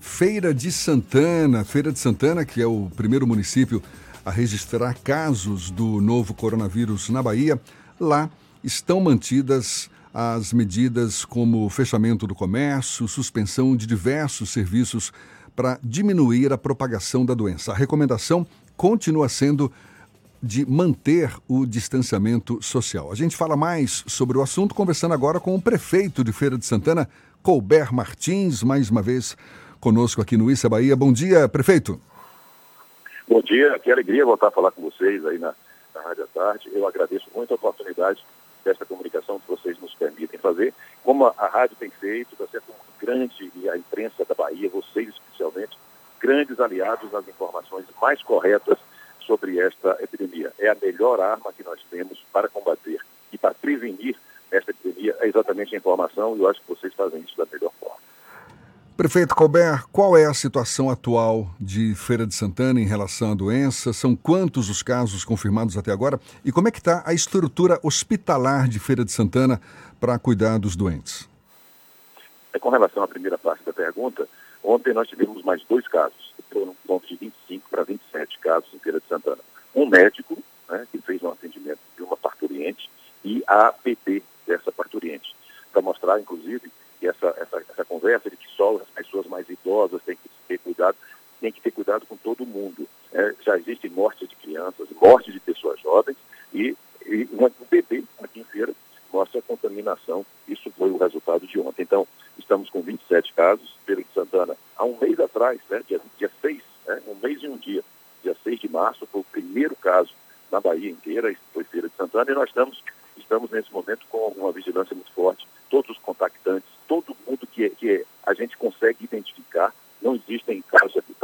Feira de Santana, Feira de Santana, que é o primeiro município a registrar casos do novo coronavírus na Bahia, lá estão mantidas as medidas como fechamento do comércio, suspensão de diversos serviços para diminuir a propagação da doença. A recomendação continua sendo de manter o distanciamento social. A gente fala mais sobre o assunto conversando agora com o prefeito de Feira de Santana, Colbert Martins, mais uma vez conosco aqui no Issa Bahia. Bom dia, prefeito. Bom dia, que alegria voltar a falar com vocês aí na, na Rádio à Tarde. Eu agradeço muito a oportunidade desta comunicação que vocês nos permitem fazer. Como a, a rádio tem feito, está sendo um grande, e a imprensa da Bahia, vocês especialmente, grandes aliados nas informações mais corretas sobre esta epidemia. É a melhor arma que nós temos para combater e para prevenir esta epidemia, é exatamente a informação, e eu acho que vocês fazem isso da melhor forma. Prefeito Colbert, qual é a situação atual de Feira de Santana em relação à doença? São quantos os casos confirmados até agora? E como é que está a estrutura hospitalar de Feira de Santana para cuidar dos doentes? É, com relação à primeira parte da pergunta, ontem nós tivemos mais dois casos, foram um ponto de 25 para 27 casos em Feira de Santana. Um médico, né, que fez um atendimento de uma parturiente, e a APP dessa parturiente, para mostrar, inclusive, que essa, essa, essa conversa de que só as pessoas mais idosas têm que ter cuidado, tem que ter cuidado com todo mundo. É, já existem mortes de crianças, mortes de pessoas jovens e, e um bebê aqui em feira mostra a contaminação. Isso foi o resultado de ontem. Então, estamos com 27 casos. Feira de Santana, há um mês atrás, né, dia, dia 6, né, um mês e um dia, dia 6 de março, foi o primeiro caso na Bahia inteira, foi Feira de Santana, e nós estamos, estamos nesse momento com uma vigilância muito forte. Todos os contactantes todo mundo que, que a gente consegue identificar. Não existem casos aqui,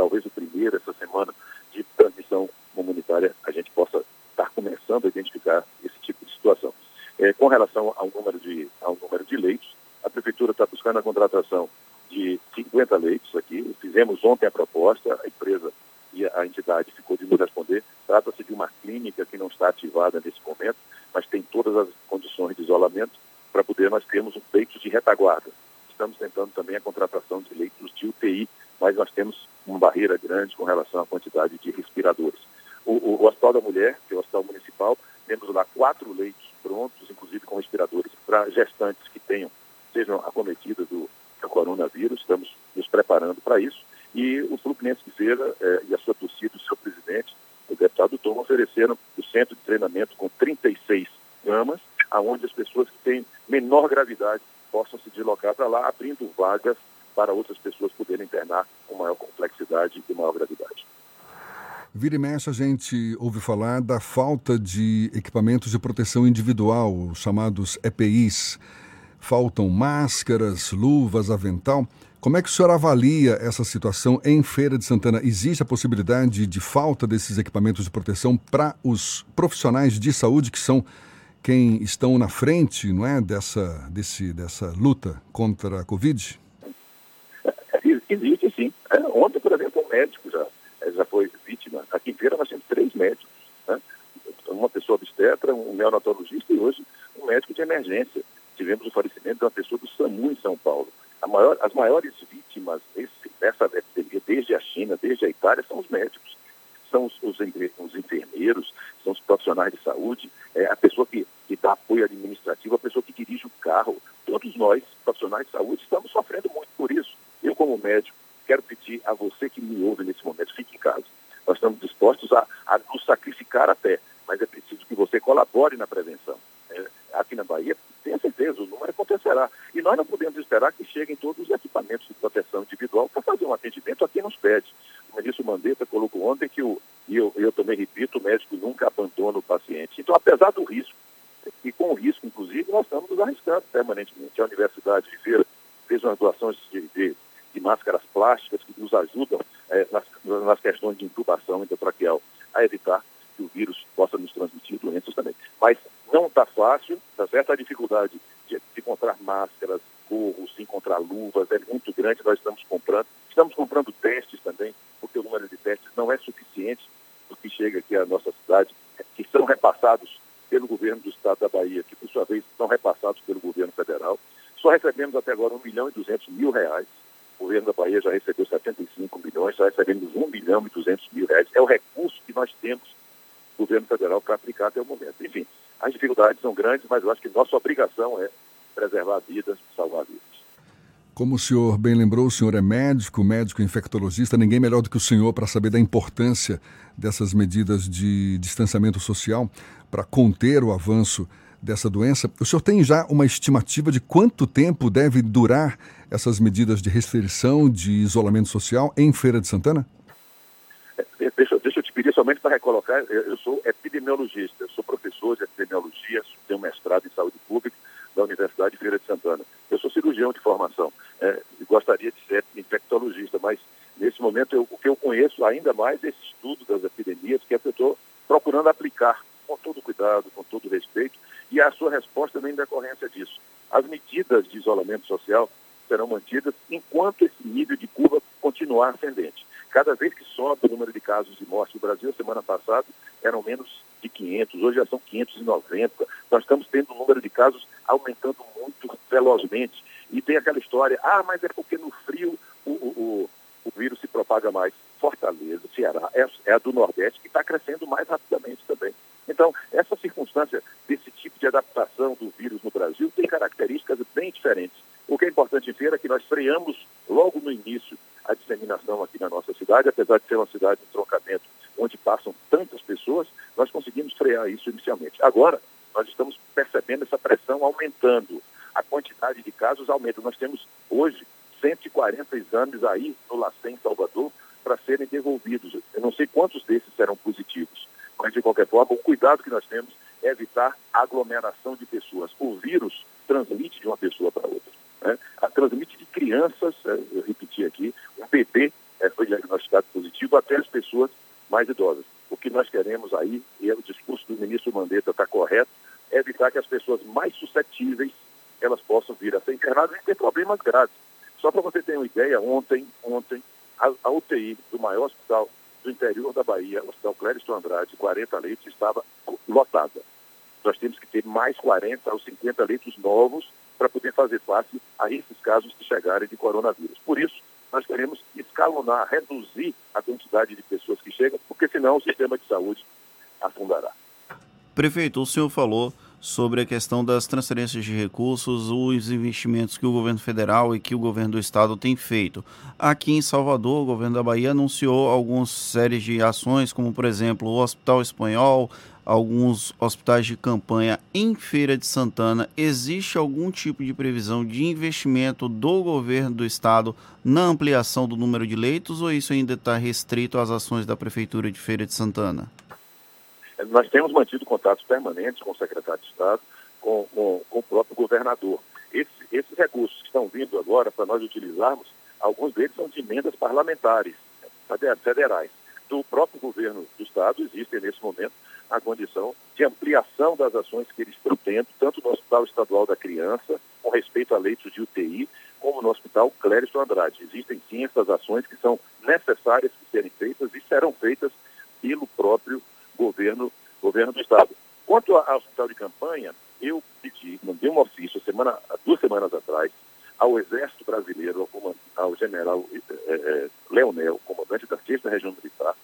primeiro essa semana, de transmissão comunitária, a gente possa estar começando a identificar esse tipo de situação. É, com relação ao número, de, ao número de leitos, a Prefeitura está buscando a contratação de 50 leitos aqui. Fizemos ontem a proposta, a empresa e a entidade ficou de nos responder. Trata-se de uma clínica que não está ativada nesse momento, mas tem todas as condições de isolamento para poder nós termos um leitos de retaguarda. Estamos tentando também a contratação de leitos de UTI, mas nós temos uma barreira grande com relação à quantidade de respiradores. O, o, o Hospital da Mulher, que é o Hospital Municipal, temos lá quatro leitos prontos, inclusive com respiradores, para gestantes que tenham, sejam acometidas do, do coronavírus. Estamos nos preparando para isso. E o Fluminense de eh, e a sua torcida, o seu presidente, o deputado Tom, ofereceram o centro de treinamento com 36 camas, aonde as pessoas que têm menor gravidade possam se deslocar para lá, abrindo vagas para outras pessoas poderem internar com maior complexidade e maior gravidade. Vira e mexe, a gente ouve falar da falta de equipamentos de proteção individual, os chamados EPIs. Faltam máscaras, luvas, avental. Como é que o senhor avalia essa situação em Feira de Santana? Existe a possibilidade de falta desses equipamentos de proteção para os profissionais de saúde que são quem estão na frente, não é, dessa, desse, dessa luta contra a Covid? Existe sim. É, ontem, por exemplo, um médico já, é, já foi vítima. Aqui em Feira nós temos três médicos. Né? Uma pessoa obstetra, um neonatologista e hoje um médico de emergência. Tivemos o falecimento de uma pessoa do SAMU em São Paulo. Maior, as maiores vítimas desse, dessa epidemia, desde a China, desde a Itália, são os médicos. São os, os, os enfermeiros, são os profissionais de saúde, é, a pessoa que, que dá apoio administrativo, a pessoa que dirige o carro. Todos nós, profissionais de saúde, estamos sofrendo muito por isso. Eu, como médico, quero pedir a você que me ouve nesse momento, fique em casa. Nós estamos nos sacrificar até, mas é preciso que você colabore na prevenção. É, aqui na Bahia, tenha certeza, o número acontecerá. E nós não podemos esperar que cheguem todos os equipamentos de proteção individual para fazer um atendimento a quem nos pede. O ministro Mandetta colocou ontem que o, e eu, eu também repito, o médico nunca abandona o paciente. Então, apesar do risco, e com o risco, inclusive, nós estamos nos arriscando permanentemente. A Universidade de Feira fez umas doações de, de, de máscaras plásticas que nos ajudam é, nas, nas, questões de intubação endotraqueal a evitar o vírus possa nos transmitir doenças também. Mas não está fácil, está certo? A dificuldade de, de encontrar máscaras, gorros, encontrar luvas é muito grande, nós estamos comprando. Estamos comprando testes também, porque o número de testes não é suficiente do que chega aqui à nossa cidade, que são repassados pelo governo do estado da Bahia, que por sua vez são repassados pelo governo federal. Só recebemos até agora 1 milhão e 200 mil reais. O governo da Bahia já recebeu 75 milhões, só recebemos 1 milhão e 200 mil reais. É o recurso que nós temos governo federal para aplicar até o momento. Enfim, as dificuldades são grandes, mas eu acho que nossa obrigação é preservar vidas, salvar vidas. Como o senhor bem lembrou, o senhor é médico, médico infectologista, ninguém melhor do que o senhor para saber da importância dessas medidas de distanciamento social para conter o avanço dessa doença. O senhor tem já uma estimativa de quanto tempo deve durar essas medidas de restrição, de isolamento social em Feira de Santana? É, deixa, deixa pedir somente para recolocar, eu sou epidemiologista, sou professor de epidemiologia, tenho mestrado em saúde pública da Universidade de Feira de Santana. Eu sou cirurgião de formação é, gostaria de ser infectologista, mas nesse momento eu, o que eu conheço ainda mais é esse estudo das epidemias que é que eu estou procurando aplicar com todo cuidado, com todo respeito, e a sua resposta vem em decorrência disso. As medidas de isolamento social serão mantidas enquanto esse nível de curva continuar ascendente. Cada vez que sobe o número de casos de morte no Brasil, semana passada eram menos de 500, hoje já são 590. Nós estamos tendo um número de casos aumentando muito velozmente. E tem aquela história, ah, mas é porque no frio o, o, o vírus se propaga mais. Fortaleza, Ceará, é, é a do Nordeste que está crescendo mais rapidamente também. Então, essa circunstância desse tipo de adaptação do vírus no Brasil tem características bem diferentes. O que é importante ver é que nós freamos logo no início a disseminação aqui na nossa cidade, apesar de ser uma cidade de trocamento onde passam tantas pessoas, nós conseguimos frear isso inicialmente. Agora, nós estamos percebendo essa pressão aumentando. A quantidade de casos aumenta. Nós temos hoje 140 exames aí no LACEN Salvador para serem devolvidos. Eu não sei quantos desses serão positivos, mas de qualquer forma, o cuidado que nós temos é evitar aglomeração de pessoas. O vírus transmite de uma pessoa para outra. Né? A transmite de crianças, é, eu repeti aqui, um bebê é, foi diagnosticado positivo até as pessoas mais idosas. Queremos aí, e é o discurso do ministro Mandetta está correto, é evitar que as pessoas mais suscetíveis elas possam vir a ser internadas e ter problemas graves. Só para você ter uma ideia, ontem, ontem, a, a, UTI do maior hospital do interior da Bahia, o Hospital Clériston Andrade, 40 leitos, estava lotada. Nós temos que ter mais 40 ou 50 leitos novos para poder fazer face a esses casos que chegarem de coronavírus. Por isso, nós queremos escalonar, reduzir a quantidade de pessoas que chegam, porque senão o sistema de saúde afundará. Prefeito, o senhor falou sobre a questão das transferências de recursos, os investimentos que o governo federal e que o governo do estado tem feito. Aqui em Salvador, o governo da Bahia anunciou algumas séries de ações, como por exemplo o Hospital Espanhol, alguns hospitais de campanha em Feira de Santana. Existe algum tipo de previsão de investimento do governo do estado na ampliação do número de leitos ou isso ainda está restrito às ações da Prefeitura de Feira de Santana? Nós temos mantido contatos permanentes com o secretário de Estado, com, com, com o próprio governador. Esse, esses recursos que estão vindo agora para nós utilizarmos, alguns deles são de emendas parlamentares, federais. Do próprio governo do Estado existem nesse momento a condição de ampliação das ações que eles estão tendo, tanto no Hospital Estadual da Criança, com respeito a leitos de UTI, como no Hospital Clériston Andrade. Existem sim essas ações que são necessárias de serem feitas e serão feitas pelo próprio governo, governo do Estado. Quanto ao hospital de campanha, eu pedi, mandei um ofício semana, duas semanas atrás ao Exército Brasileiro, ao, ao general é, é, Leonel, comandante da 6 Região Militar,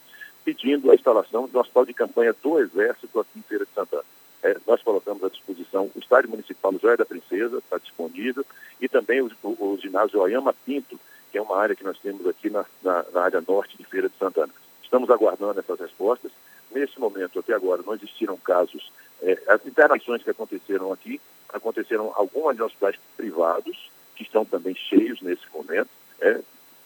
instalação do hospital de campanha do Exército aqui em Feira de Santana. É, nós colocamos à disposição o estádio municipal Joia da Princesa, está disponível, e também o, o, o ginásio Oyama Pinto, que é uma área que nós temos aqui na, na, na área norte de Feira de Santana. Estamos aguardando essas respostas. Nesse momento, até agora, não existiram casos. É, as internações que aconteceram aqui, aconteceram algumas em hospitais privados, que estão também cheios nesse momento, é,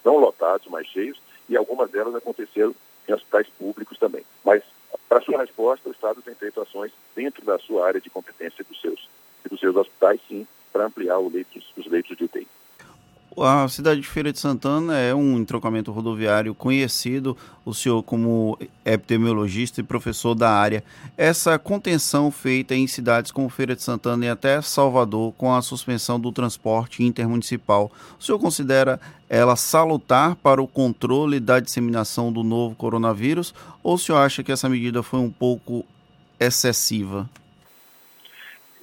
não lotados, mas cheios, e algumas delas aconteceram em hospitais públicos também. Mas, para sua resposta, o Estado tem feito ações dentro da sua área de competência dos seus, dos seus hospitais, sim, para ampliar leitos, os leitos de UTI. A cidade de Feira de Santana é um entrocamento rodoviário conhecido, o senhor como epidemiologista e professor da área. Essa contenção feita em cidades como Feira de Santana e até Salvador, com a suspensão do transporte intermunicipal, o senhor considera ela salutar para o controle da disseminação do novo coronavírus ou o senhor acha que essa medida foi um pouco excessiva?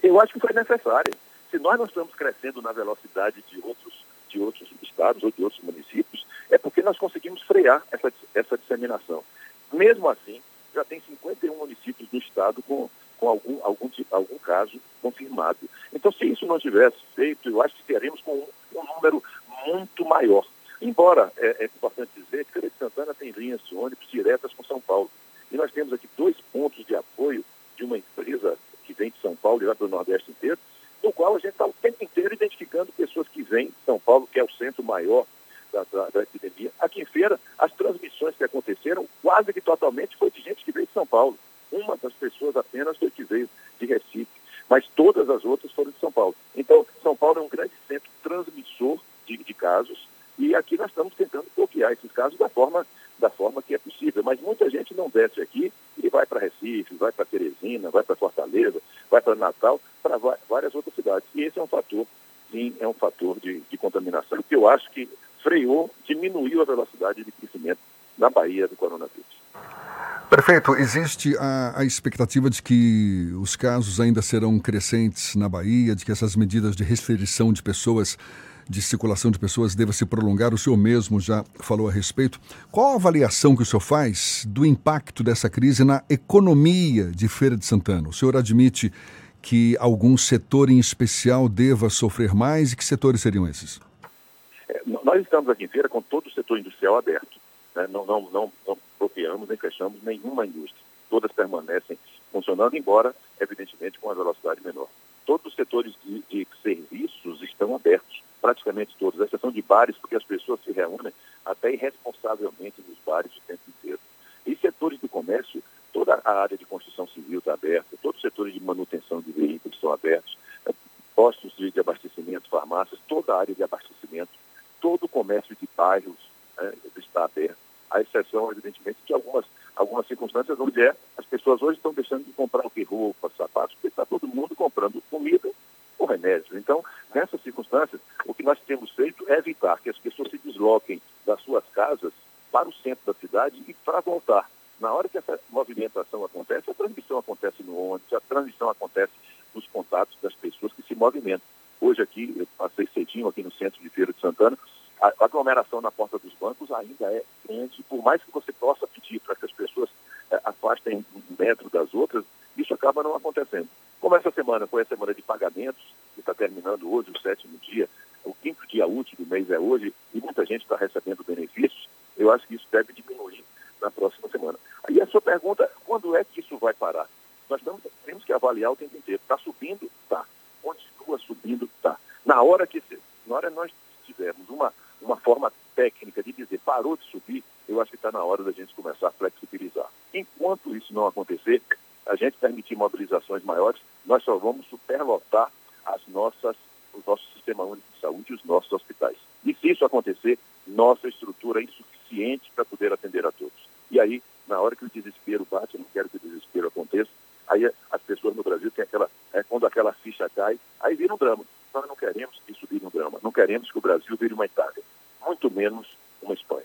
Eu acho que foi necessária. Se nós não estamos crescendo na velocidade de outros de outros estados ou de outros municípios, é porque nós conseguimos frear essa, essa disseminação. Mesmo assim, já tem 51 municípios do estado com, com algum, algum, algum caso confirmado. Então, se isso não tivesse feito, eu acho que teríamos com um, um número muito maior. Embora, é, é importante dizer que Feira de Santana tem linhas de ônibus diretas com São Paulo. E nós temos aqui dois pontos de apoio de uma empresa que vem de São Paulo e vai para o Nordeste inteiro, no qual a gente está o tempo inteiro identificando pessoas que vêm de São Paulo, que o centro maior da, da, da, epidemia. Aqui em Feira, as transmissões que aconteceram quase que totalmente foi de gente que veio de São Paulo. Uma das pessoas apenas foi que veio de Recife, mas todas as outras foram de São Paulo. Então, São Paulo é um grande centro transmissor de, de casos e aqui nós estamos tentando bloquear esses casos da forma que é possível. Mas muita gente não desce aqui e vai para Recife, vai para Teresina, vai para Fortaleza, vai para Natal, para várias outras cidades. E esse é um fator, sim, é um fator de, de contaminação que eu acho que freou, diminuiu a velocidade de crescimento na Bahia do coronavírus. Prefeito, existe a, a, expectativa de que os casos ainda serão crescentes na Bahia, de que essas medidas de restrição de pessoas, de circulação de pessoas, deva se prolongar. O senhor mesmo já falou a respeito. Qual a avaliação que o senhor faz do impacto dessa crise na economia de Feira de Santana? O senhor admite que algum setor em especial deva sofrer mais e que setores seriam esses? É, nós estamos aqui em feira com todo o setor industrial aberto. Né? Não, não, não, não bloqueamos nem fechamos nenhuma indústria. Todas permanecem funcionando, embora, evidentemente, com uma velocidade menor. Todos os setores de, de serviços estão abertos, praticamente todos, à exceção de bares, porque as pessoas se reúnem até irresponsavelmente nos bares o tempo inteiro. E setores do comércio, toda a área de construção civil está aberta, todos os setores de manutenção de veículos estão abertos, postos de abastecimento, farmácias, toda a área de abastecimento todo o comércio de bairros né, está aberto, à exceção, evidentemente, de algumas, algumas circunstâncias onde é, as pessoas hoje estão deixando de comprar o que roupa, sapatos, porque está todo mundo comprando comida ou remédio. Então, nessas circunstâncias, o que nós temos feito é evitar que as pessoas se desloquem das suas casas para o centro da cidade e para voltar. Na hora que essa movimentação acontece, no ônibus, a transmissão acontece nos contatos das pessoas que se movimentam. Hoje aqui, eu passei cedinho aqui no centro de Feira de Santana, a aglomeração na porta dos bancos ainda é grande. Por mais que você possa pedir para que as pessoas é, afastem um metro das outras, isso acaba não acontecendo. Como essa semana foi a semana de pagamentos, que está terminando hoje, o sétimo dia, o quinto dia útil do mês é hoje, e muita gente está recebendo benefícios, eu acho que isso deve diminuir na próxima semana. Aí a sua pergunta, quando é que isso vai parar? Nós estamos, temos que avaliar o tempo inteiro. Está subindo? Está. Continua subindo? Está. Na hora que na hora nós tivermos uma, uma forma técnica de dizer parou de subir, eu acho que está na hora da gente começar a flexibilizar. Enquanto isso não acontecer, a gente permitir mobilizações maiores, nós só vamos superlotar as nossas, o nosso sistema único de saúde e os nossos hospitais. E se isso acontecer, nossa estrutura é insuficiente para poder atender a todos. E aí, na hora que o desespero bate, eu não quero que o desespero aconteça, aí as pessoas no Brasil têm aquela, é, quando aquela ficha cai, aí vira um drama. Nós não queremos que isso vire um drama, não queremos que o Brasil vire uma Itália, muito menos uma Espanha.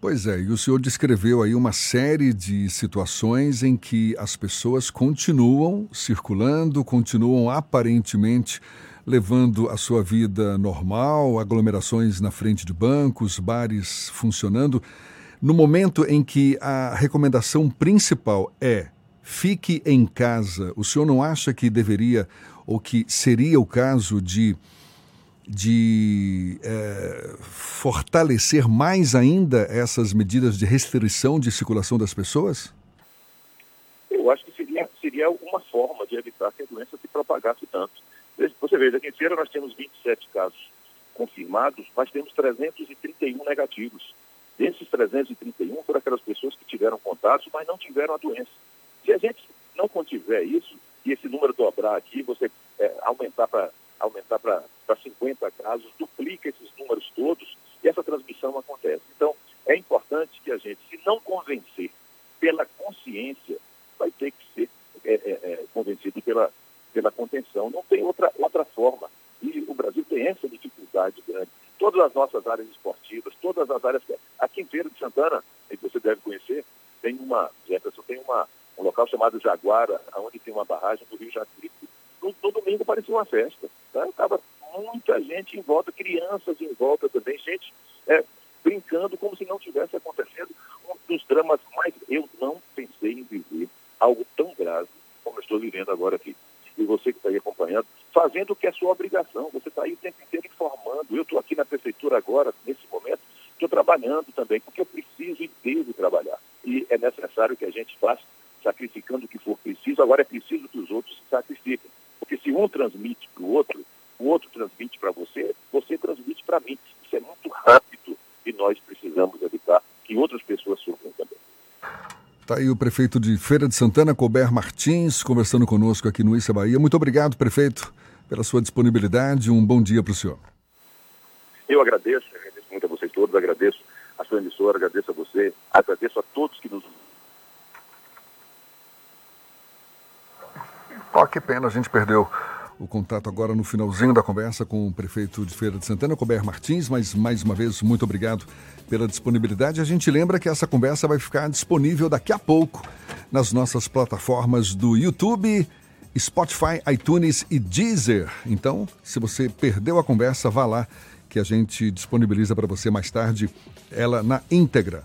Pois é, e o senhor descreveu aí uma série de situações em que as pessoas continuam circulando, continuam aparentemente levando a sua vida normal, aglomerações na frente de bancos, bares funcionando. No momento em que a recomendação principal é fique em casa, o senhor não acha que deveria ou que seria o caso de, de é, fortalecer mais ainda essas medidas de restrição de circulação das pessoas? Eu acho que seria, seria uma forma de evitar que a doença se propagasse tanto. Você veja, aqui em Feira nós temos 27 casos confirmados, mas temos 331 negativos. Desses 331 foram aquelas pessoas que tiveram contatos, mas não tiveram a doença. Se a gente não contiver isso, e esse número dobrar aqui, você é, aumentar para aumentar para 50 casos, duplica esses números todos e essa transmissão acontece. Então, é importante que a gente, se não convencer pela consciência, vai ter que ser é, é, é, convencido pela, pela contenção. Não tem outra, outra forma. E o Brasil tem essa dificuldade grande. Todas as nossas áreas esportivas, todas as áreas. Aqui em Feira de Santana, que você deve conhecer, tem uma, Jefferson, tem uma, um local chamado Jaguara, onde tem uma barragem do Rio Jacuípe. No, domingo parecia uma festa. Estava muita gente em volta, crianças em volta também, gente é, brincando como se não tivesse acontecendo um dos dramas mais. Eu não pensei em viver algo tão grave como estou vivendo agora aqui. E você que está aí acompanhando, fazendo o que é sua obrigação. Você está aí o tempo inteiro informando. Eu estou aqui na prefeitura agora, nesse momento, estou trabalhando também, porque eu preciso e devo trabalhar. E é necessário que a gente faça, sacrificando o que for preciso. Agora é preciso que os outros se sacrifiquem. Porque se um transmite para o outro, o outro transmite para você, você transmite para mim. Isso é muito rápido e nós precisamos evitar que outras pessoas sofram também. Está aí o prefeito de Feira de Santana, Colbert Martins, conversando conosco aqui no Issa Bahia. Muito obrigado, prefeito, pela sua disponibilidade. Um bom dia para o senhor. Eu agradeço, agradeço muito a vocês todos, agradeço a sua emissora, agradeço a você, agradeço a todos que nos. Oh, que pena, a gente perdeu o contato agora no finalzinho da conversa com o prefeito de Feira de Santana, Colbert Martins, mas mais uma vez, muito obrigado pela disponibilidade. A gente lembra que essa conversa vai ficar disponível daqui a pouco nas nossas plataformas do YouTube, Spotify, iTunes e Deezer. Então, se você perdeu a conversa, vá lá que a gente disponibiliza para você mais tarde ela na íntegra.